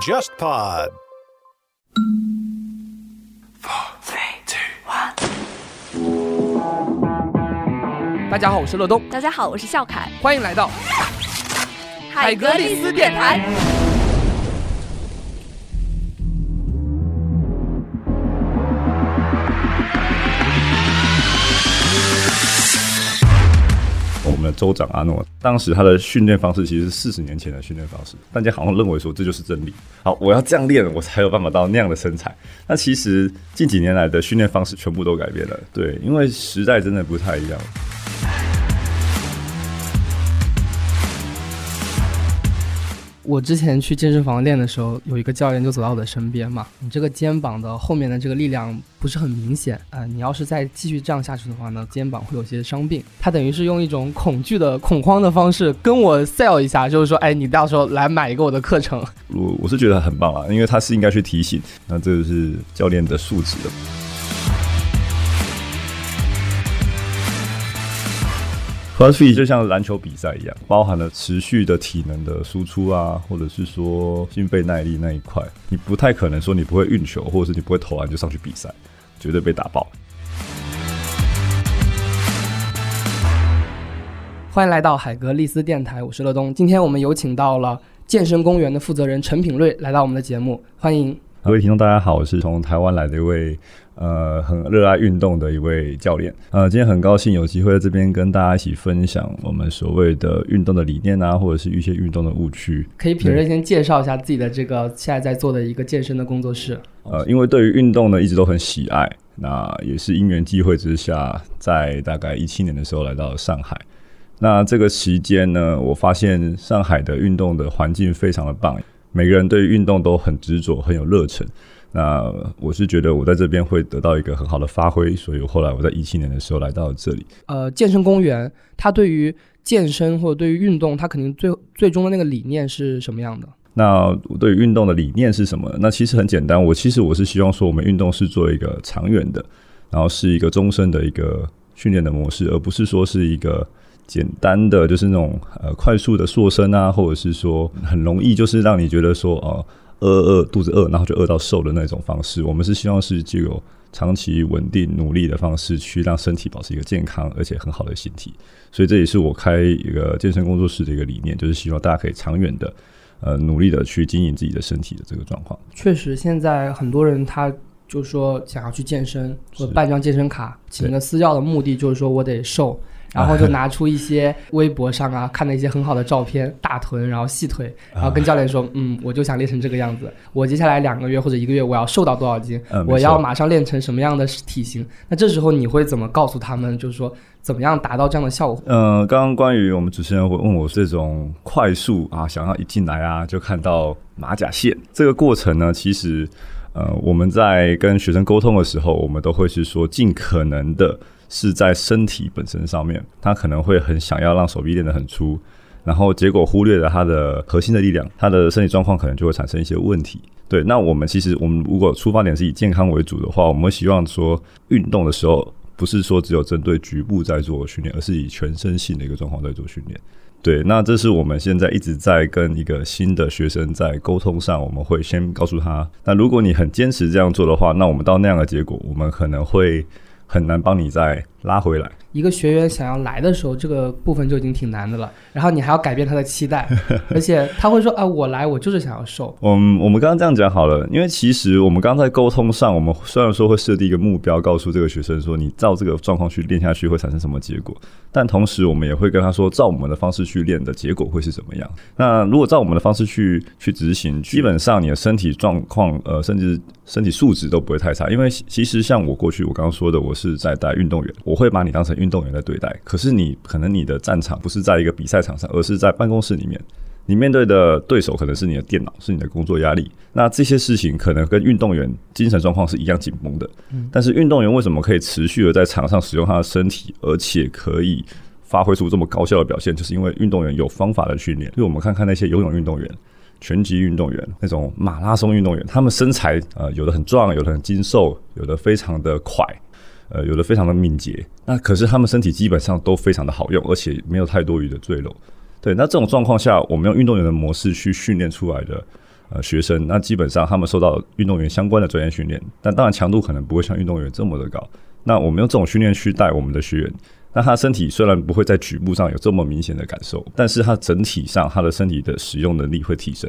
JustPod。大家好，我是乐东，大家好，我是笑凯，欢迎来到海格力斯电台。州长阿诺，当时他的训练方式其实是四十年前的训练方式，大家好像认为说这就是真理。好，我要这样练，我才有办法到那样的身材。那其实近几年来的训练方式全部都改变了，对，因为时代真的不太一样。我之前去健身房练的时候，有一个教练就走到我的身边嘛。你这个肩膀的后面的这个力量不是很明显啊，你要是再继续这样下去的话呢，肩膀会有些伤病。他等于是用一种恐惧的恐慌的方式跟我 sell 一下，就是说，哎，你到时候来买一个我的课程。我我是觉得很棒啊，因为他是应该去提醒，那这个是教练的素质的。CrossFit 就像篮球比赛一样，包含了持续的体能的输出啊，或者是说心肺耐力那一块，你不太可能说你不会运球，或者是你不会投篮就上去比赛，绝对被打爆。欢迎来到海格力斯电台，我是乐东。今天我们有请到了健身公园的负责人陈品瑞来到我们的节目，欢迎。各位听众，大家好，我是从台湾来的一位。呃，很热爱运动的一位教练。呃，今天很高兴有机会在这边跟大家一起分享我们所谓的运动的理念啊，或者是一些运动的误区。可以品瑞先介绍一下自己的这个现在在做的一个健身的工作室。呃，因为对于运动呢一直都很喜爱，那也是因缘际会之下，在大概一七年的时候来到了上海。那这个期间呢，我发现上海的运动的环境非常的棒，每个人对于运动都很执着，很有热忱。那我是觉得我在这边会得到一个很好的发挥，所以后来我在一七年的时候来到了这里。呃，健身公园它对于健身或者对于运动，它肯定最最终的那个理念是什么样的？那对于运动的理念是什么？那其实很简单，我其实我是希望说，我们运动是做一个长远的，然后是一个终身的一个训练的模式，而不是说是一个简单的就是那种呃快速的塑身啊，或者是说很容易就是让你觉得说哦。饿饿肚子饿，然后就饿到瘦的那种方式。我们是希望是具有长期稳定努力的方式，去让身体保持一个健康而且很好的形体。所以这也是我开一个健身工作室的一个理念，就是希望大家可以长远的呃努力的去经营自己的身体的这个状况。确实，现在很多人他就说想要去健身，或办张健身卡，请个私教的目的就是说我得瘦。然后就拿出一些微博上啊看的一些很好的照片，大臀，然后细腿，然后跟教练说，嗯，我就想练成这个样子。我接下来两个月或者一个月，我要瘦到多少斤？我要马上练成什么样的体型？那这时候你会怎么告诉他们？就是说，怎么样达到这样的效果？嗯，刚刚关于我们主持人会问我这种快速啊，想要一进来啊就看到马甲线这个过程呢？其实，呃，我们在跟学生沟通的时候，我们都会是说尽可能的。是在身体本身上面，他可能会很想要让手臂练得很粗，然后结果忽略了他的核心的力量，他的身体状况可能就会产生一些问题。对，那我们其实我们如果出发点是以健康为主的话，我们希望说运动的时候不是说只有针对局部在做训练，而是以全身性的一个状况在做训练。对，那这是我们现在一直在跟一个新的学生在沟通上，我们会先告诉他，那如果你很坚持这样做的话，那我们到那样的结果，我们可能会。很难帮你在拉回来。一个学员想要来的时候，这个部分就已经挺难的了。然后你还要改变他的期待，而且他会说：“啊，我来，我就是想要瘦。”嗯，我们刚刚这样讲好了，因为其实我们刚刚在沟通上，我们虽然说会设定一个目标，告诉这个学生说你照这个状况去练下去会产生什么结果，但同时我们也会跟他说，照我们的方式去练的结果会是怎么样。那如果照我们的方式去去执行，基本上你的身体状况，呃，甚至身体素质都不会太差。因为其实像我过去我刚刚说的，我是在带运动员，我会把你当成运动员在对待。可是你可能你的战场不是在一个比赛场上，而是在办公室里面，你面对的对手可能是你的电脑，是你的工作压力。那这些事情可能跟运动员精神状况是一样紧绷的。但是运动员为什么可以持续的在场上使用他的身体，而且可以发挥出这么高效的表现？就是因为运动员有方法的训练。因为我们看看那些游泳运动员、拳击运动员、那种马拉松运动员，他们身材呃有的很壮，有的很精瘦，有的非常的快。呃，有的非常的敏捷，那可是他们身体基本上都非常的好用，而且没有太多余的赘肉。对，那这种状况下，我们用运动员的模式去训练出来的呃学生，那基本上他们受到运动员相关的专业训练，但当然强度可能不会像运动员这么的高。那我们用这种训练去带我们的学员，那他身体虽然不会在局部上有这么明显的感受，但是他整体上他的身体的使用能力会提升。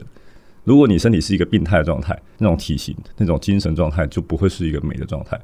如果你身体是一个病态的状态，那种体型、那种精神状态就不会是一个美的状态。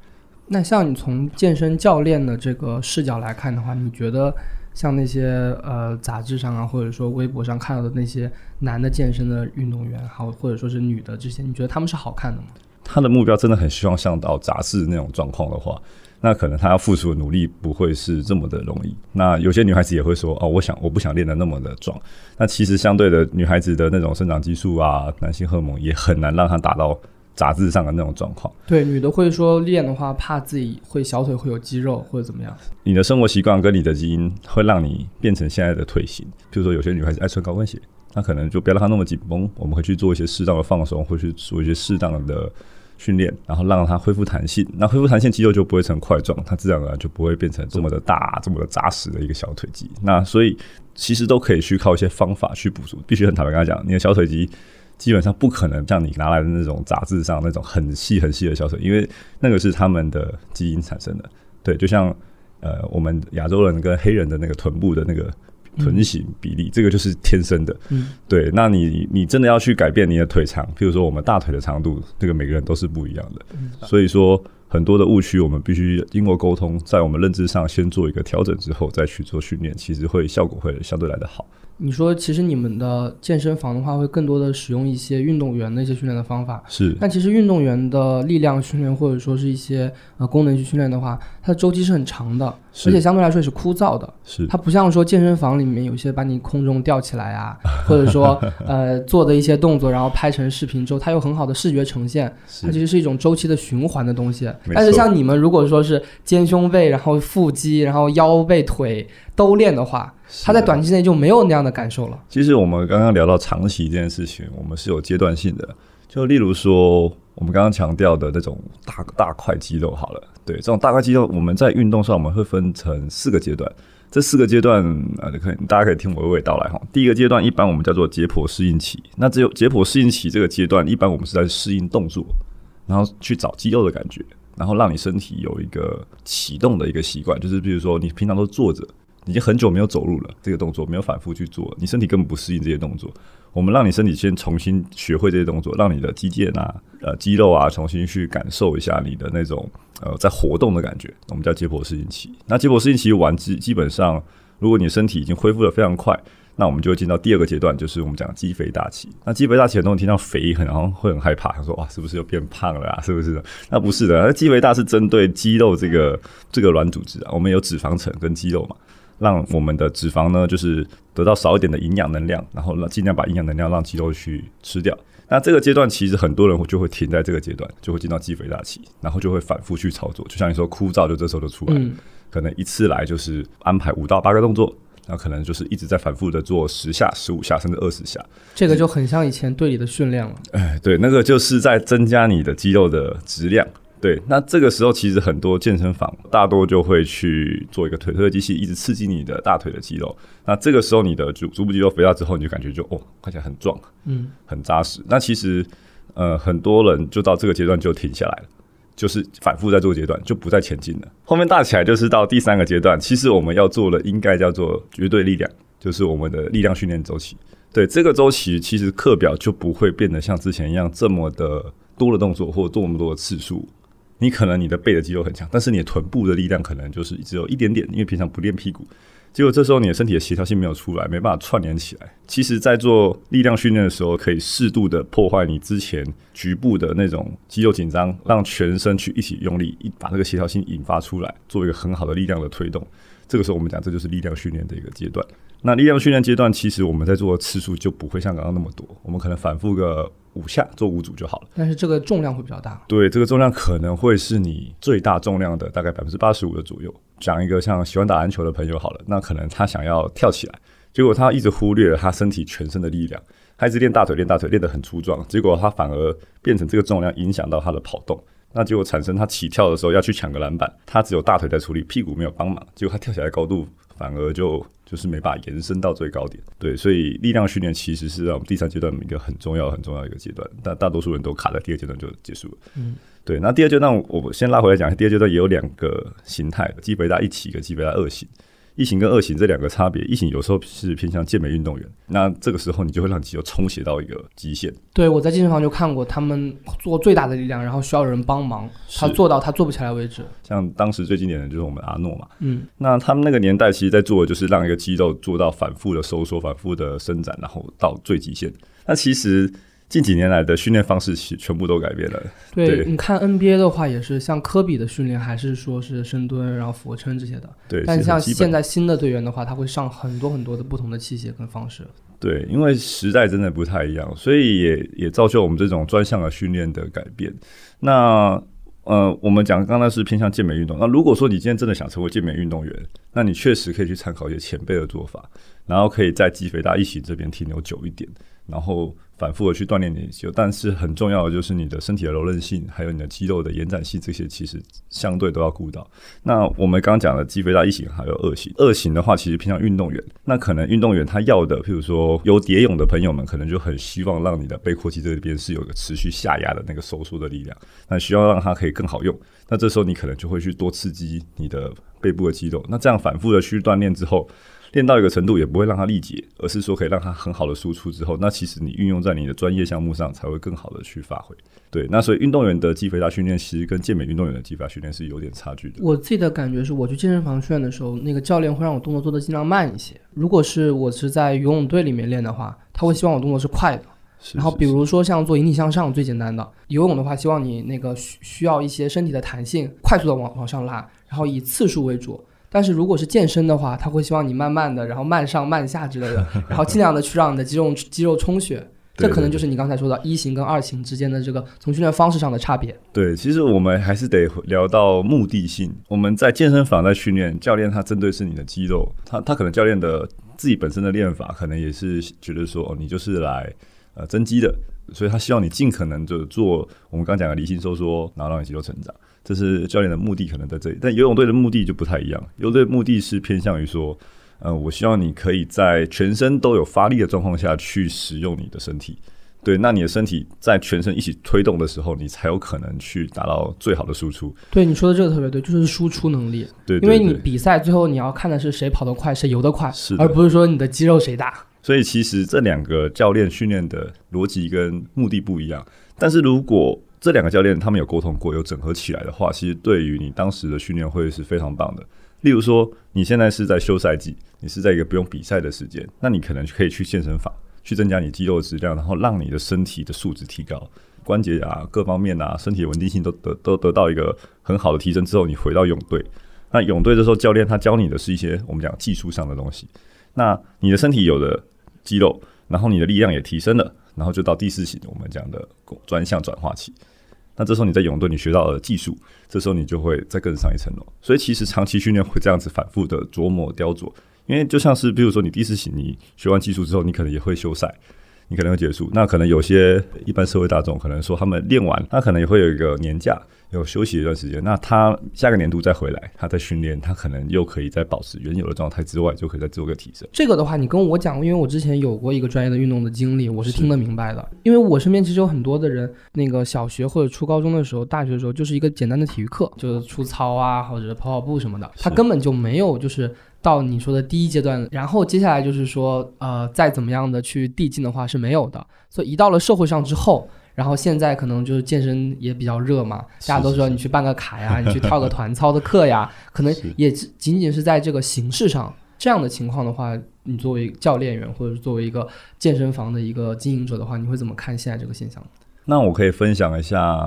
那像你从健身教练的这个视角来看的话，你觉得像那些呃杂志上啊，或者说微博上看到的那些男的健身的运动员，好或者说是女的这些，你觉得他们是好看的吗？他的目标真的很希望像到杂志那种状况的话，那可能他要付出的努力不会是这么的容易。那有些女孩子也会说：“哦，我想我不想练得那么的壮。”那其实相对的，女孩子的那种生长激素啊，男性荷尔蒙也很难让她达到杂志上的那种状况。对，女的会说练的话，怕自己会小腿会有肌肉或者怎么样。你的生活习惯跟你的基因会让你变成现在的腿型。比如说，有些女孩子爱穿高跟鞋，那可能就不要让她那么紧绷。我们会去做一些适当的放松，会去做一些适当的。训练，然后让它恢复弹性，那恢复弹性，肌肉就不会成块状，它自然而然就不会变成这么的大、这么的扎实的一个小腿肌。那所以其实都可以去靠一些方法去补足。必须很坦白跟他讲，你的小腿肌基本上不可能像你拿来的那种杂志上那种很细很细的小腿，因为那个是他们的基因产生的。对，就像呃，我们亚洲人跟黑人的那个臀部的那个。臀型比例，这个就是天生的。嗯，对。那你你真的要去改变你的腿长，譬如说我们大腿的长度，这个每个人都是不一样的。所以说，很多的误区，我们必须经过沟通，在我们认知上先做一个调整之后，再去做训练，其实会效果会相对来的好。你说，其实你们的健身房的话，会更多的使用一些运动员的一些训练的方法。是。但其实运动员的力量训练，或者说是一些呃功能去训练的话，它的周期是很长的，而且相对来说也是枯燥的。是。它不像说健身房里面有些把你空中吊起来啊，或者说 呃做的一些动作，然后拍成视频之后，它有很好的视觉呈现。它其实是一种周期的循环的东西。但是像你们如果说是肩胸背，然后腹肌，然后腰背腿都练的话。它在短期内就没有那样的感受了。其实我们刚刚聊到长期这件事情，我们是有阶段性的。就例如说，我们刚刚强调的那种大大块肌肉，好了，对这种大块肌肉，我们在运动上我们会分成四个阶段。这四个阶段啊，可以大家可以听我娓娓道来哈。第一个阶段一般我们叫做解剖适应期。那只有解剖适应期这个阶段，一般我们是在适应动作，然后去找肌肉的感觉，然后让你身体有一个启动的一个习惯。就是比如说，你平常都坐着。已经很久没有走路了，这个动作没有反复去做，你身体根本不适应这些动作。我们让你身体先重新学会这些动作，让你的肌腱啊、呃肌肉啊重新去感受一下你的那种呃在活动的感觉。我们叫解剖适应期。那解剖适应期完基基本上，如果你身体已经恢复的非常快，那我们就会进到第二个阶段，就是我们讲肌肥大期。那肌肥大期很多人听到肥，很好像会很害怕，他说哇是不是又变胖了啊？是不是？那不是的，那肌肥大是针对肌肉这个这个软组织啊，我们有脂肪层跟肌肉嘛。让我们的脂肪呢，就是得到少一点的营养能量，然后让尽量把营养能量让肌肉去吃掉。那这个阶段其实很多人就会停在这个阶段，就会进到肌肥大期，然后就会反复去操作。就像你说枯燥，就这时候就出来，可能一次来就是安排五到八个动作，那可能就是一直在反复的做十下、十五下，甚至二十下。这个就很像以前队里的训练了。哎，对，那个就是在增加你的肌肉的质量。对，那这个时候其实很多健身房大多就会去做一个腿推的机器，一直刺激你的大腿的肌肉。那这个时候你的足足部肌肉肥大之后，你就感觉就哦，看起来很壮，嗯，很扎实。那其实呃，很多人就到这个阶段就停下来了，就是反复在做阶段，就不再前进了。后面大起来就是到第三个阶段，其实我们要做的应该叫做绝对力量，就是我们的力量训练周期。对这个周期，其实课表就不会变得像之前一样这么的多的动作或做那么多的次数。你可能你的背的肌肉很强，但是你的臀部的力量可能就是只有一点点，因为平常不练屁股，结果这时候你的身体的协调性没有出来，没办法串联起来。其实，在做力量训练的时候，可以适度的破坏你之前局部的那种肌肉紧张，让全身去一起用力，一把这个协调性引发出来，做一个很好的力量的推动。这个时候，我们讲这就是力量训练的一个阶段。那力量训练阶段，其实我们在做的次数就不会像刚刚那么多，我们可能反复个五下，做五组就好了。但是这个重量会比较大。对，这个重量可能会是你最大重量的大概百分之八十五的左右。讲一个像喜欢打篮球的朋友好了，那可能他想要跳起来，结果他一直忽略了他身体全身的力量，他一直练大腿练大腿练得很粗壮，结果他反而变成这个重量影响到他的跑动。那结果产生他起跳的时候要去抢个篮板，他只有大腿在处理，屁股没有帮忙，结果他跳起来高度反而就就是没办法延伸到最高点。对，所以力量训练其实是让我们第三阶段一个很重要、很重要的一个阶段，但大多数人都卡在第二阶段就结束了。嗯，对。那第二阶段，我先拉回来讲，第二阶段也有两个形态：肌肥大一起跟肌肥大二型。一型跟二型这两个差别，一型有时候是偏向健美运动员，那这个时候你就会让肌肉充血到一个极限。对，我在健身房就看过他们做最大的力量，然后需要人帮忙，他做到他做不起来为止。像当时最经典的就是我们阿诺嘛，嗯，那他们那个年代其实在做的就是让一个肌肉做到反复的收缩、反复的伸展，然后到最极限。那其实。近几年来的训练方式其全部都改变了。对，你看 NBA 的话，也是像科比的训练，还是说是深蹲，然后俯卧撑这些的。对，但像现在新的队员的话，他会上很多很多的不同的器械跟方式。对，因为时代真的不太一样，所以也也造就我们这种专项的训练的改变。那呃，我们讲刚才是偏向健美运动。那如果说你今天真的想成为健美运动员，那你确实可以去参考一些前辈的做法，然后可以在肌肥大一起这边停留久一点，然后。反复的去锻炼你的肌肉，但是很重要的就是你的身体的柔韧性，还有你的肌肉的延展性，这些其实相对都要顾到。那我们刚刚讲的肌肥大一型还有二型，二型的话其实偏向运动员，那可能运动员他要的，譬如说有蝶泳的朋友们，可能就很希望让你的背阔肌这边是有个持续下压的那个收缩的力量，那需要让它可以更好用。那这时候你可能就会去多刺激你的背部的肌肉，那这样反复的去锻炼之后。练到一个程度也不会让它力竭，而是说可以让它很好的输出之后，那其实你运用在你的专业项目上才会更好的去发挥。对，那所以运动员的肌肥大训练其实跟健美运动员的肌肥大训练是有点差距的。我自己的感觉是，我去健身房训练的时候，那个教练会让我动作做的尽量慢一些。如果是我是在游泳队里面练的话，他会希望我动作是快的。然后比如说像做引体向上最简单的，游泳的话，希望你那个需需要一些身体的弹性，快速的往往上拉，然后以次数为主。但是如果是健身的话，他会希望你慢慢的，然后慢上慢下之类的，然后尽量的去让你的肌肉肌肉充血。这可能就是你刚才说的一型跟二型之间的这个从训练方式上的差别。对，其实我们还是得聊到目的性。我们在健身房在训练，教练他针对是你的肌肉，他他可能教练的自己本身的练法，可能也是觉得说，哦，你就是来呃增肌的，所以他希望你尽可能的做我们刚讲的离心收缩，然后让你肌肉成长。这是教练的目的，可能在这里，但游泳队的目的就不太一样。游泳队目的是偏向于说，呃，我希望你可以在全身都有发力的状况下去使用你的身体。对，那你的身体在全身一起推动的时候，你才有可能去达到最好的输出。对，你说的这个特别对，就是输出能力。对，因为你比赛最后你要看的是谁跑得快，谁游得快，是，而不是说你的肌肉谁大。所以其实这两个教练训练的逻辑跟目的不一样。但是如果这两个教练他们有沟通过，有整合起来的话，其实对于你当时的训练会是非常棒的。例如说，你现在是在休赛季，你是在一个不用比赛的时间，那你可能可以去健身房去增加你肌肉质量，然后让你的身体的素质提高，关节啊各方面啊身体稳定性都得都得到一个很好的提升之后，你回到泳队，那泳队的时候教练他教你的是一些我们讲技术上的东西，那你的身体有了肌肉，然后你的力量也提升了，然后就到第四型我们讲的专项转化期。那这时候你在泳队你学到了技术，这时候你就会再更上一层楼。所以其实长期训练会这样子反复的琢磨雕琢，因为就像是比如说你第四型，你学完技术之后，你可能也会休赛。你可能会结束，那可能有些一般社会大众可能说他们练完，他可能也会有一个年假，有休息一段时间。那他下个年度再回来，他在训练，他可能又可以在保持原有的状态之外，就可以再做个提升。这个的话，你跟我讲，因为我之前有过一个专业的运动的经历，我是听得明白的。因为我身边其实有很多的人，那个小学或者初高中的时候，大学的时候就是一个简单的体育课，就是出操啊，或者是跑跑步什么的，他根本就没有就是。到你说的第一阶段，然后接下来就是说，呃，再怎么样的去递进的话是没有的。所以一到了社会上之后，然后现在可能就是健身也比较热嘛，大家都说你去办个卡呀，你去 跳个团操的课呀，可能也仅仅是在这个形式上这样的情况的话，你作为教练员或者是作为一个健身房的一个经营者的话，你会怎么看现在这个现象？那我可以分享一下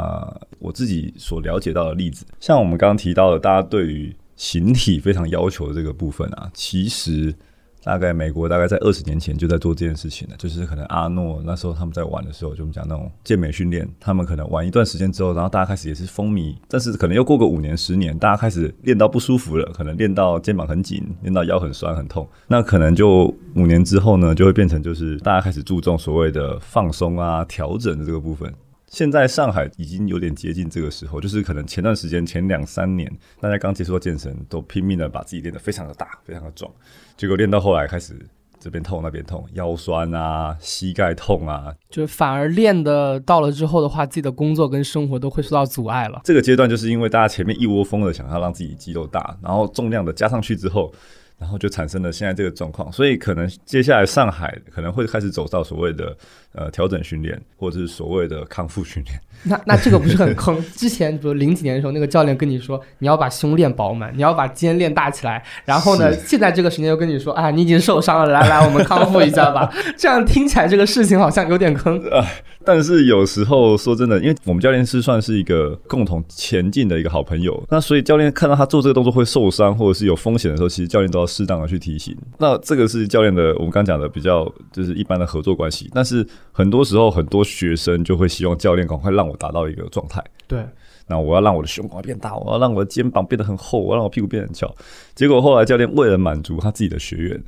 我自己所了解到的例子，像我们刚刚提到的，大家对于形体非常要求的这个部分啊，其实大概美国大概在二十年前就在做这件事情了。就是可能阿诺那时候他们在玩的时候，就我们讲那种健美训练，他们可能玩一段时间之后，然后大家开始也是风靡。但是可能又过个五年十年，大家开始练到不舒服了，可能练到肩膀很紧，练到腰很酸很痛。那可能就五年之后呢，就会变成就是大家开始注重所谓的放松啊、调整的这个部分。现在上海已经有点接近这个时候，就是可能前段时间前两三年，大家刚接触到健身，都拼命的把自己练得非常的大，非常的壮，结果练到后来开始这边痛那边痛，腰酸啊，膝盖痛啊，就反而练的到了之后的话，自己的工作跟生活都会受到阻碍了。这个阶段就是因为大家前面一窝蜂的想要让自己肌肉大，然后重量的加上去之后。然后就产生了现在这个状况，所以可能接下来上海可能会开始走到所谓的呃调整训练，或者是所谓的康复训练。那那这个不是很坑？之前比如零几年的时候，那个教练跟你说你要把胸练饱满，你要把肩练大起来，然后呢，现在这个时间又跟你说啊，你已经受伤了，来来，我们康复一下吧。这样听起来这个事情好像有点坑啊。但是有时候说真的，因为我们教练是算是一个共同前进的一个好朋友，那所以教练看到他做这个动作会受伤或者是有风险的时候，其实教练都要适当的去提醒。那这个是教练的，我们刚讲的比较就是一般的合作关系。但是很多时候很多学生就会希望教练赶快让我达到一个状态。对，那我要让我的胸快变大，我要让我的肩膀变得很厚，我要让我屁股变得很翘。结果后来教练为了满足他自己的学员，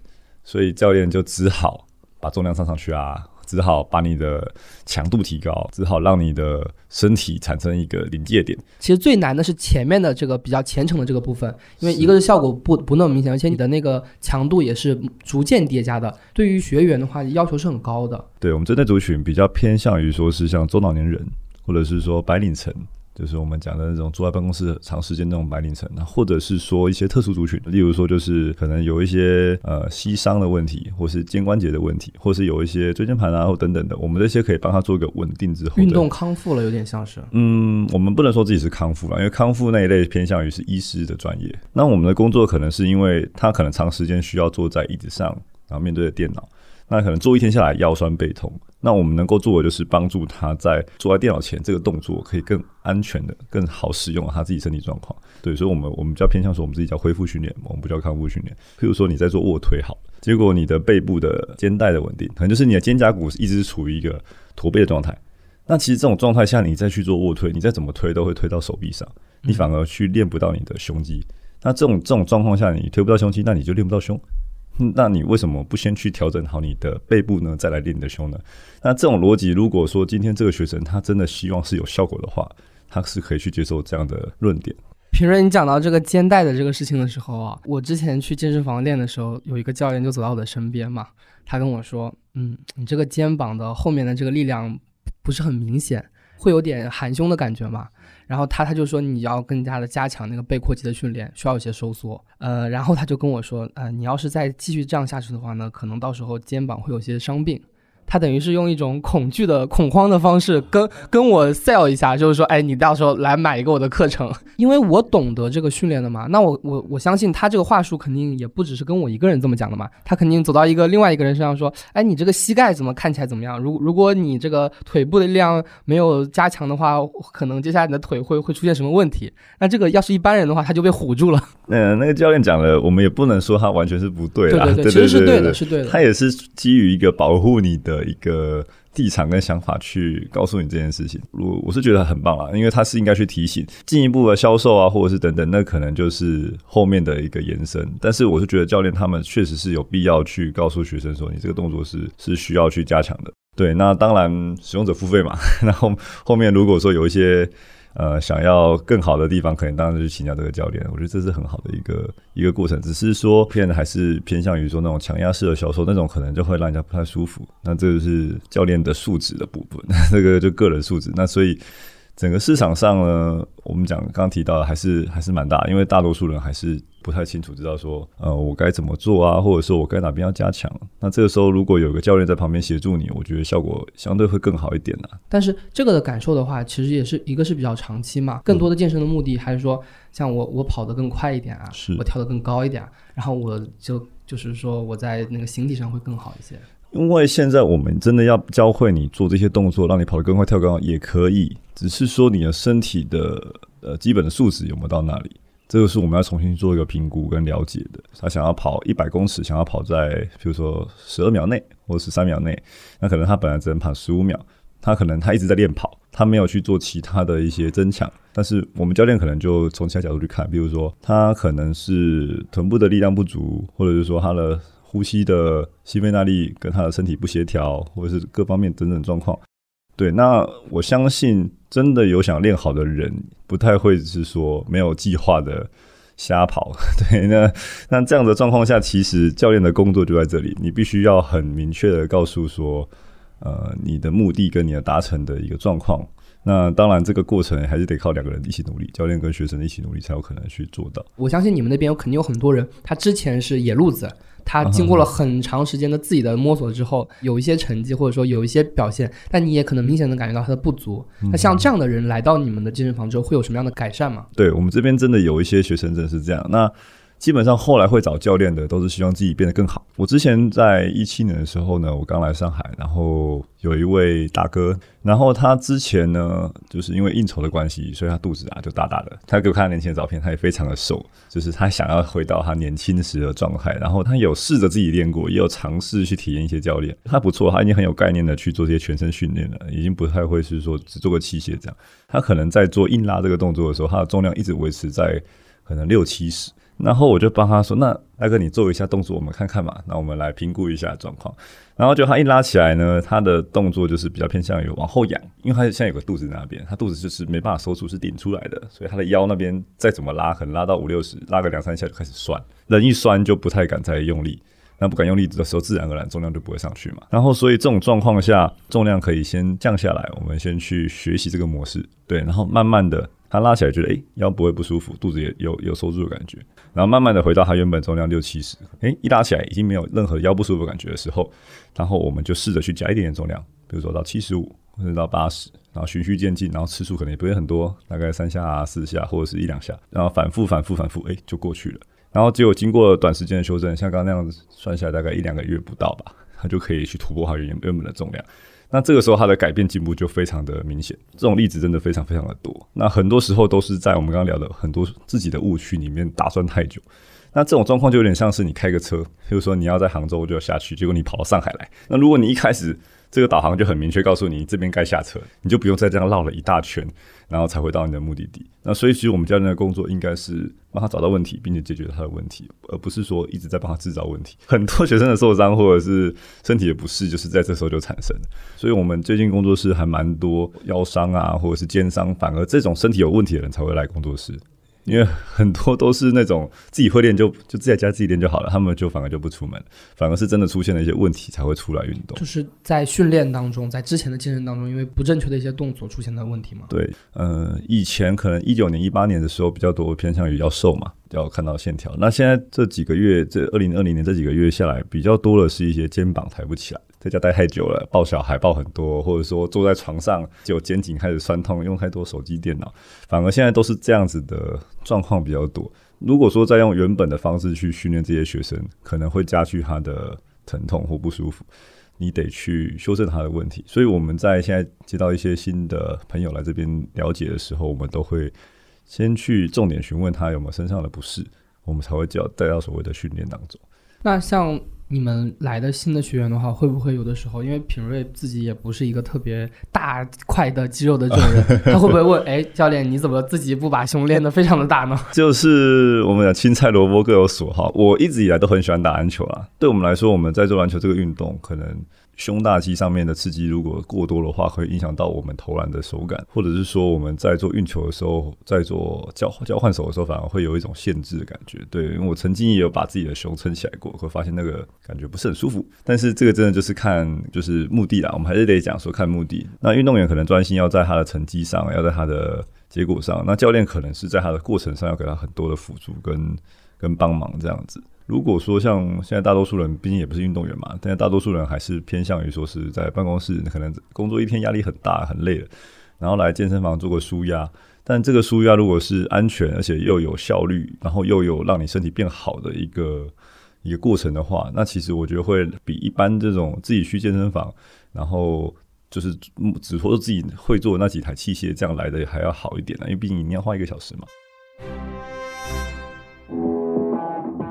所以教练就只好把重量上上去啊。只好把你的强度提高，只好让你的身体产生一个临界点。其实最难的是前面的这个比较虔诚的这个部分，因为一个是效果不不那么明显，而且你的那个强度也是逐渐叠加的。对于学员的话，要求是很高的。对我们针对族群比较偏向于说是像中老年人，或者是说白领层。就是我们讲的那种坐在办公室长时间那种白领层，那或者是说一些特殊族群，例如说就是可能有一些呃膝伤的问题，或是肩关节的问题，或是有一些椎间盘啊或等等的，我们这些可以帮他做一个稳定之后运动康复了，有点像是。嗯，我们不能说自己是康复了，因为康复那一类偏向于是医师的专业。那我们的工作可能是因为他可能长时间需要坐在椅子上，然后面对着电脑。那可能坐一天下来腰酸背痛，那我们能够做的就是帮助他在坐在电脑前这个动作可以更安全的、更好使用他自己身体状况。对，所以，我们我们比较偏向说，我们自己叫恢复训练，我们不叫康复训练。譬如说，你在做卧推好，结果你的背部的肩带的稳定，可能就是你的肩胛骨一直处于一个驼背的状态。那其实这种状态下，你再去做卧推，你再怎么推都会推到手臂上，你反而去练不到你的胸肌。那这种这种状况下，你推不到胸肌，那你就练不到胸。那你为什么不先去调整好你的背部呢？再来练你的胸呢？那这种逻辑，如果说今天这个学生他真的希望是有效果的话，他是可以去接受这样的论点。平瑞，你讲到这个肩带的这个事情的时候啊，我之前去健身房练的时候，有一个教练就走到我的身边嘛，他跟我说：“嗯，你这个肩膀的后面的这个力量不是很明显，会有点含胸的感觉嘛。”然后他他就说你要更加的加强那个背阔肌的训练，需要一些收缩。呃，然后他就跟我说，呃，你要是再继续这样下去的话呢，可能到时候肩膀会有些伤病。他等于是用一种恐惧的、恐慌的方式跟跟我 sell 一下，就是说，哎，你到时候来买一个我的课程，因为我懂得这个训练的嘛。那我我我相信他这个话术肯定也不只是跟我一个人这么讲的嘛。他肯定走到一个另外一个人身上说，哎，你这个膝盖怎么看起来怎么样？如如果你这个腿部的力量没有加强的话，可能接下来你的腿会会出现什么问题？那这个要是一般人的话，他就被唬住了。嗯，那个教练讲了，我们也不能说他完全是不对的，对对对，其实是对的，是对的。他也是基于一个保护你的。一个立场跟想法去告诉你这件事情，我我是觉得很棒啊，因为他是应该去提醒进一步的销售啊，或者是等等，那可能就是后面的一个延伸。但是我是觉得教练他们确实是有必要去告诉学生说，你这个动作是是需要去加强的。对，那当然使用者付费嘛，然后后面如果说有一些。呃，想要更好的地方，可能当然就请教这个教练。我觉得这是很好的一个一个过程，只是说偏还是偏向于说那种强压式的销售，那种可能就会让人家不太舒服。那这就是教练的素质的部分，这个就个人素质。那所以。整个市场上呢，我们讲刚刚提到的还是还是蛮大，因为大多数人还是不太清楚知道说，呃，我该怎么做啊，或者说我该哪边要加强。那这个时候如果有个教练在旁边协助你，我觉得效果相对会更好一点呢。但是这个的感受的话，其实也是一个是比较长期嘛，更多的健身的目的还是说，像我我跑得更快一点啊，我跳得更高一点，然后我就就是说我在那个形体上会更好一些。因为现在我们真的要教会你做这些动作，让你跑得更快、跳更高也可以，只是说你的身体的呃基本的素质有没有到那里，这个是我们要重新做一个评估跟了解的。他想要跑一百公尺，想要跑在比如说十二秒内或者十三秒内，那可能他本来只能跑十五秒，他可能他一直在练跑，他没有去做其他的一些增强。但是我们教练可能就从其他角度去看，比如说他可能是臀部的力量不足，或者是说他的。呼吸的心肺耐力跟他的身体不协调，或者是各方面等等状况，对，那我相信真的有想练好的人，不太会是说没有计划的瞎跑。对，那那这样的状况下，其实教练的工作就在这里，你必须要很明确的告诉说，呃，你的目的跟你的达成的一个状况。那当然，这个过程还是得靠两个人一起努力，教练跟学生一起努力才有可能去做到。我相信你们那边有肯定有很多人，他之前是野路子，他经过了很长时间的自己的摸索之后，有一些成绩或者说有一些表现，但你也可能明显能感觉到他的不足。那像这样的人来到你们的健身房之后，会有什么样的改善吗？对我们这边真的有一些学生真的是这样。那基本上后来会找教练的，都是希望自己变得更好。我之前在一七年的时候呢，我刚来上海，然后有一位大哥，然后他之前呢，就是因为应酬的关系，所以他肚子啊就大大的。他给我看他年轻的照片，他也非常的瘦，就是他想要回到他年轻时的状态。然后他有试着自己练过，也有尝试去体验一些教练，他不错，他已经很有概念的去做这些全身训练了，已经不太会是说只做个器械这样。他可能在做硬拉这个动作的时候，他的重量一直维持在可能六七十。然后我就帮他说：“那大哥，你做一下动作，我们看看嘛。那我们来评估一下状况。然后就他一拉起来呢，他的动作就是比较偏向于往后仰，因为他现在有个肚子那边，他肚子就是没办法收住，是顶出来的，所以他的腰那边再怎么拉，可能拉到五六十，拉个两三下就开始酸，人一酸就不太敢再用力。那不敢用力的时候，自然而然重量就不会上去嘛。然后所以这种状况下，重量可以先降下来，我们先去学习这个模式，对，然后慢慢的。”他拉起来觉得，哎，腰不会不舒服，肚子也有有收住的感觉，然后慢慢的回到他原本重量六七十，哎，一拉起来已经没有任何腰不舒服的感觉的时候，然后我们就试着去加一点点重量，比如说到七十五或者到八十，然后循序渐进，然后次数可能也不会很多，大概三下、四下或者是一两下，然后反复、反复、反复，哎，就过去了。然后结果经过短时间的修正，像刚刚那样子算下来，大概一两个月不到吧，他就可以去突破他原原本的重量。那这个时候，他的改变进步就非常的明显。这种例子真的非常非常的多。那很多时候都是在我们刚刚聊的很多自己的误区里面打算太久。那这种状况就有点像是你开个车，比如说你要在杭州就要下去，结果你跑到上海来。那如果你一开始这个导航就很明确告诉你这边该下车，你就不用再这样绕了一大圈，然后才会到你的目的地。那所以其实我们教练的工作应该是帮他找到问题，并且解决他的问题，而不是说一直在帮他制造问题。很多学生的受伤或者是身体的不适，就是在这时候就产生。所以我们最近工作室还蛮多腰伤啊，或者是肩伤，反而这种身体有问题的人才会来工作室。因为很多都是那种自己会练就就自在家自己练就好了，他们就反而就不出门，反而是真的出现了一些问题才会出来运动。就是在训练当中，在之前的健身当中，因为不正确的一些动作出现的问题嘛。对，呃，以前可能一九年、一八年的时候比较多偏向于要瘦嘛，要看到线条。那现在这几个月，这二零二零年这几个月下来，比较多的是一些肩膀抬不起来。在家待太久了，抱小孩抱很多，或者说坐在床上就肩颈开始酸痛，用太多手机电脑，反而现在都是这样子的状况比较多。如果说再用原本的方式去训练这些学生，可能会加剧他的疼痛或不舒服，你得去修正他的问题。所以我们在现在接到一些新的朋友来这边了解的时候，我们都会先去重点询问他有没有身上的不适，我们才会叫带到所谓的训练当中。那像。你们来的新的学员的话，会不会有的时候，因为品瑞自己也不是一个特别大块的肌肉的这种人，他会不会问，哎，教练，你怎么自己不把胸练得非常的大呢？就是我们讲青菜萝卜各有所好，我一直以来都很喜欢打篮球啊。对我们来说，我们在做篮球这个运动，可能。胸大肌上面的刺激如果过多的话，会影响到我们投篮的手感，或者是说我们在做运球的时候，在做交交换手的时候，反而会有一种限制的感觉。对，因为我曾经也有把自己的胸撑起来过，会发现那个感觉不是很舒服。但是这个真的就是看就是目的啦，我们还是得讲说看目的。那运动员可能专心要在他的成绩上，要在他的结果上，那教练可能是在他的过程上要给他很多的辅助跟跟帮忙这样子。如果说像现在大多数人，毕竟也不是运动员嘛，但是大多数人还是偏向于说是在办公室，可能工作一天压力很大很累了，然后来健身房做个舒压。但这个舒压如果是安全而且又有效率，然后又有让你身体变好的一个一个过程的话，那其实我觉得会比一般这种自己去健身房，然后就是只说自己会做那几台器械这样来的还要好一点呢，因为毕竟你要花一个小时嘛。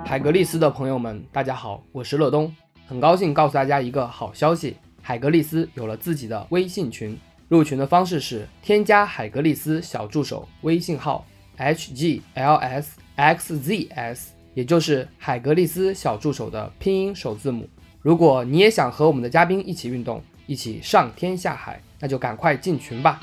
海格力斯的朋友们，大家好，我是乐东，很高兴告诉大家一个好消息，海格力斯有了自己的微信群，入群的方式是添加海格力斯小助手微信号 h g l s x z s，也就是海格力斯小助手的拼音首字母。如果你也想和我们的嘉宾一起运动，一起上天下海，那就赶快进群吧。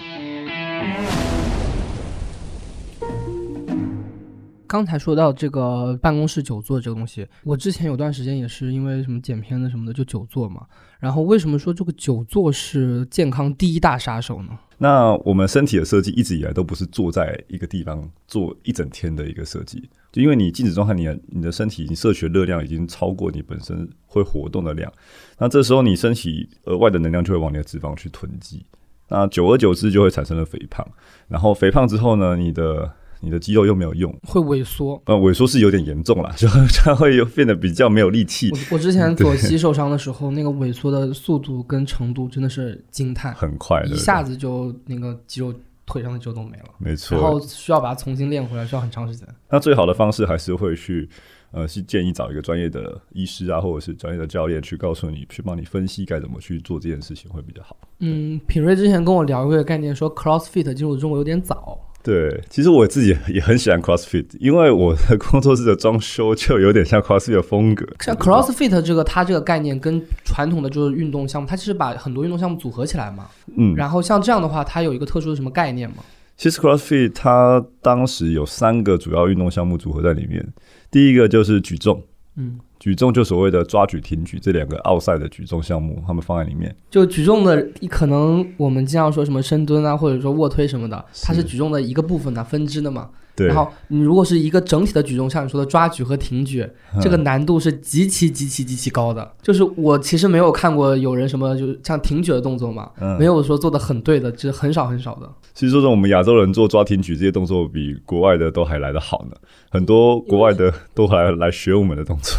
刚才说到这个办公室久坐这个东西，我之前有段时间也是因为什么剪片子什么的就久坐嘛。然后为什么说这个久坐是健康第一大杀手呢？那我们身体的设计一直以来都不是坐在一个地方坐一整天的一个设计，就因为你静止状态，你的你的身体你摄取的热量已经超过你本身会活动的量，那这时候你身体额外的能量就会往你的脂肪去囤积，那久而久之就会产生了肥胖，然后肥胖之后呢，你的你的肌肉又没有用，会萎缩。呃，萎缩是有点严重了，就它会又变得比较没有力气。我我之前左膝受伤的时候，那个萎缩的速度跟程度真的是惊叹，很快，一下子就那个肌肉腿上的肌肉都没了。没错，然后需要把它重新练回来，需要很长时间。那最好的方式还是会去，呃，是建议找一个专业的医师啊，或者是专业的教练去告诉你，去帮你分析该怎么去做这件事情会比较好。嗯，品瑞之前跟我聊过一个概念，说 CrossFit 进入中国有点早。对，其实我自己也很喜欢 CrossFit，因为我的工作室的装修就有点像 CrossFit 的风格。像 CrossFit 这个，它这个概念跟传统的就是运动项目，它其实把很多运动项目组合起来嘛。嗯，然后像这样的话，它有一个特殊的什么概念吗？其实 CrossFit 它当时有三个主要运动项目组合在里面，第一个就是举重，嗯，举重就所谓的抓举、挺举这两个奥赛的举重项目，他们放在里面。就举重的，可能我们经常说什么深蹲啊，或者说卧推什么的，它是举重的一个部分的分支的嘛。对，然后你如果是一个整体的举重，像你说的抓举和挺举，这个难度是极其极其极其高的。就是我其实没有看过有人什么，就是像挺举的动作嘛，嗯没有说做的很对的，只是很少很少的。其实说真的，我们亚洲人做抓挺举这些动作比国外的都还来得好呢。很多国外的都还来学我们的动作。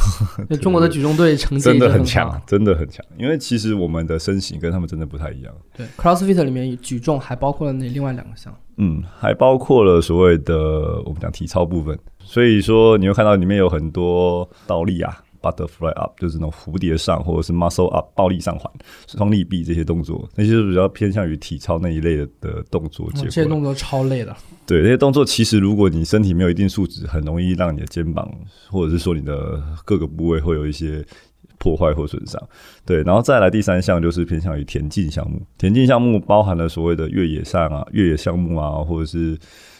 就 中国的举重队成绩 真的很强，真的很强。因为其实我们的身形跟他们真的不太一样。对，CrossFit 里面举重还包括了那另外两个项，嗯，还包括了所谓的我们讲体操部分，所以说你会看到里面有很多倒立啊。Butterfly up 就是那种蝴蝶上，或者是 Muscle up 暴力上环、双力臂这些动作，那些是比较偏向于体操那一类的的动作结果。哦这些动作超累的。对那些动作，其实如果你身体没有一定素质，很容易让你的肩膀或者是说你的各个部位会有一些破坏或损伤。对，然后再来第三项就是偏向于田径项目，田径项目包含了所谓的越野上啊、越野项目啊，或者是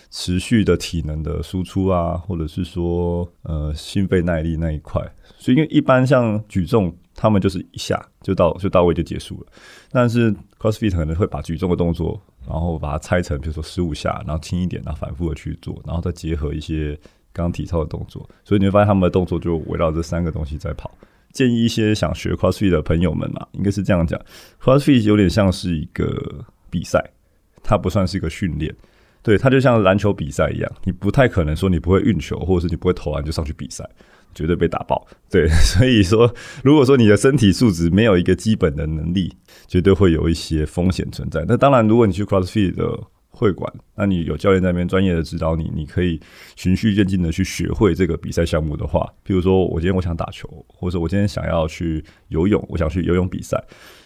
持续的体能的输出啊，或者是说呃心肺耐力那一块。所以因为一般像举重，他们就是一下就到就到位就结束了，但是 CrossFit 可能会把举重的动作，然后把它拆成比如说十五下，然后轻一点，然后反复的去做，然后再结合一些刚刚体操的动作，所以你会发现他们的动作就围绕这三个东西在跑。建议一些想学 CrossFit 的朋友们嘛，应该是这样讲，CrossFit 有点像是一个比赛，它不算是一个训练。对，它就像篮球比赛一样，你不太可能说你不会运球，或者是你不会投篮就上去比赛，绝对被打爆。对，所以说，如果说你的身体素质没有一个基本的能力，绝对会有一些风险存在。那当然，如果你去 CrossFit 的会馆，那你有教练在那边专业的指导你，你可以循序渐进的去学会这个比赛项目的话，比如说我今天我想打球，或者我今天想要去游泳，我想去游泳比赛，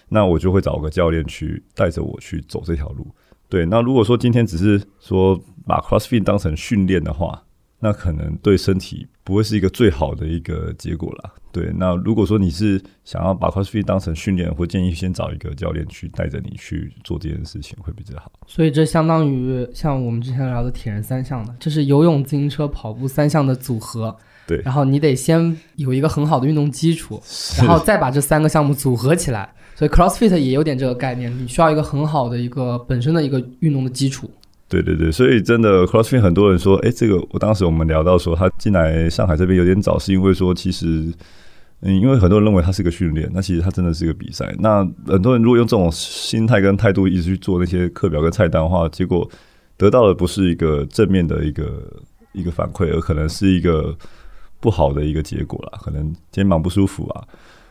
那我就会找个教练去带着我去走这条路。对，那如果说今天只是说把 CrossFit 当成训练的话，那可能对身体不会是一个最好的一个结果啦。对，那如果说你是想要把 CrossFit 当成训练，或建议先找一个教练去带着你去做这件事情会比较好。所以这相当于像我们之前聊的铁人三项的，这是游泳、自行车、跑步三项的组合。对然后你得先有一个很好的运动基础，然后再把这三个项目组合起来。所以 CrossFit 也有点这个概念，你需要一个很好的一个本身的一个运动的基础。对对对，所以真的 CrossFit 很多人说，哎，这个我当时我们聊到说他进来上海这边有点早，是因为说其实，嗯，因为很多人认为它是个训练，那其实它真的是一个比赛。那很多人如果用这种心态跟态度一直去做那些课表跟菜单的话，结果得到的不是一个正面的一个一个反馈，而可能是一个不好的一个结果啦，可能肩膀不舒服啊，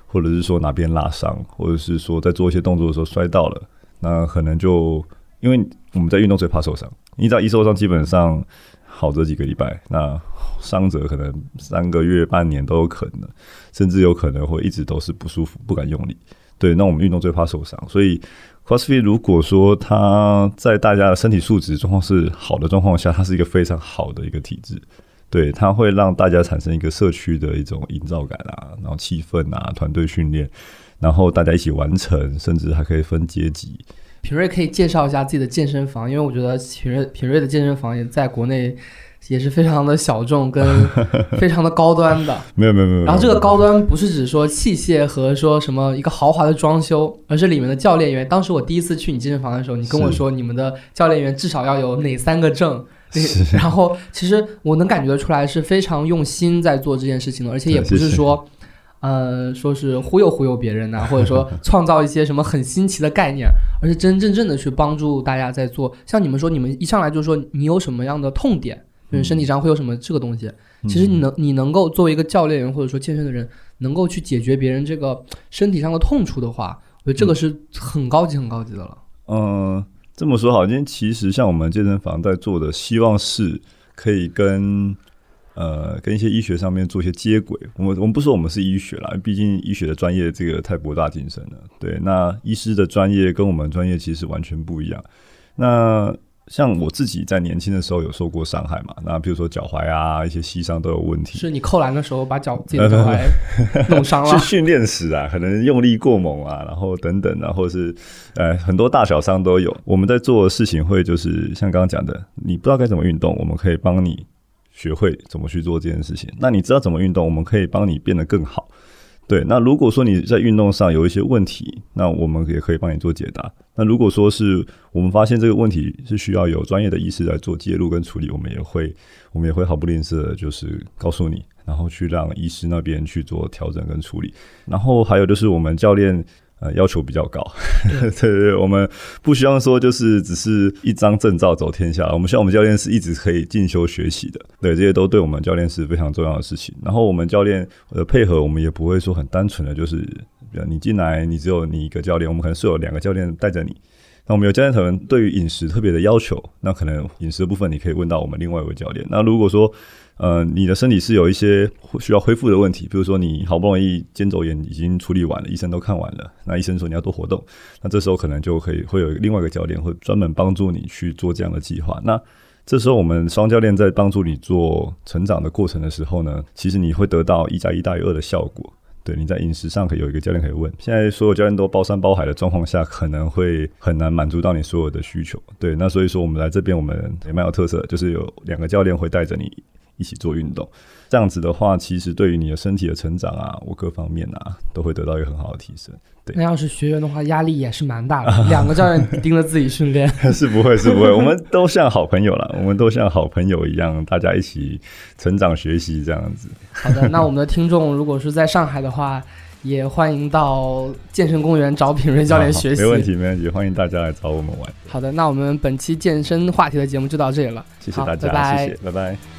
或者是说哪边拉伤，或者是说在做一些动作的时候摔到了，那可能就因为我们在运动最怕受伤，你只要一受伤，基本上好则几个礼拜，那伤者可能三个月、半年都有可能，甚至有可能会一直都是不舒服，不敢用力。对，那我们运动最怕受伤，所以 CrossFit 如果说它在大家的身体素质状况是好的状况下，它是一个非常好的一个体制。对，它会让大家产生一个社区的一种营造感啊，然后气氛啊，团队训练，然后大家一起完成，甚至还可以分阶级。品瑞可以介绍一下自己的健身房，因为我觉得品瑞品瑞的健身房也在国内 也是非常的小众跟 非常的高端的。没有没有没有。然后这个高端不是指说器械和说什么一个豪华的装修，而是里面的教练员。当时我第一次去你健身房的时候，你跟我说你们的教练员至少要有哪三个证。然后其实我能感觉出来是非常用心在做这件事情的，而且也不是说。呃，说是忽悠忽悠别人呐，或者说 创造一些什么很新奇的概念，而是真真正正的去帮助大家在做。像你们说，你们一上来就说你有什么样的痛点，就是身体上会有什么这个东西。其实你能你能够作为一个教练员或者说健身的人，能够去解决别人这个身体上的痛处的话，我觉得这个是很高级很高级的了。嗯，这么说好，今天其实像我们健身房在做的，希望是可以跟。呃，跟一些医学上面做一些接轨。我们我们不说我们是医学啦，毕竟医学的专业这个太博大精深了。对，那医师的专业跟我们专业其实完全不一样。那像我自己在年轻的时候有受过伤害嘛？那比如说脚踝啊，一些膝伤都有问题。是你扣篮的时候把脚自己的脚踝弄伤了？是训练时啊，可能用力过猛啊，然后等等啊，或者是呃很多大小伤都有。我们在做的事情会就是像刚刚讲的，你不知道该怎么运动，我们可以帮你。学会怎么去做这件事情，那你知道怎么运动，我们可以帮你变得更好。对，那如果说你在运动上有一些问题，那我们也可以帮你做解答。那如果说是我们发现这个问题是需要有专业的医师来做介入跟处理，我们也会我们也会毫不吝啬的，就是告诉你，然后去让医师那边去做调整跟处理。然后还有就是我们教练。呃，要求比较高，对对对，我们不希望说就是只是一张证照走天下，我们希望我们教练是一直可以进修学习的，对，这些都对我们教练是非常重要的事情。然后我们教练的配合，我们也不会说很单纯的就是比，你进来你只有你一个教练，我们可能是有两个教练带着你。那我们有教练可能对于饮食特别的要求，那可能饮食的部分你可以问到我们另外一位教练。那如果说呃，你的身体是有一些需要恢复的问题，比如说你好不容易肩周炎已经处理完了，医生都看完了，那医生说你要多活动，那这时候可能就可以会有另外一个教练会专门帮助你去做这样的计划。那这时候我们双教练在帮助你做成长的过程的时候呢，其实你会得到一加一大于二的效果。对，你在饮食上可以有一个教练可以问。现在所有教练都包山包海的状况下，可能会很难满足到你所有的需求。对，那所以说我们来这边，我们也蛮有特色，就是有两个教练会带着你。一起做运动，这样子的话，其实对于你的身体的成长啊，我各方面啊，都会得到一个很好的提升。对，那要是学员的话，压力也是蛮大的，两个教练盯着自己训练，是不会是不会，我们都像好朋友了，我们都像好朋友一样，大家一起成长学习这样子。好的，那我们的听众如果是在上海的话。也欢迎到健身公园找品瑞教练学习。没问题，没问题，欢迎大家来找我们玩。好的，那我们本期健身话题的节目就到这里了。谢谢大家，谢谢，拜拜。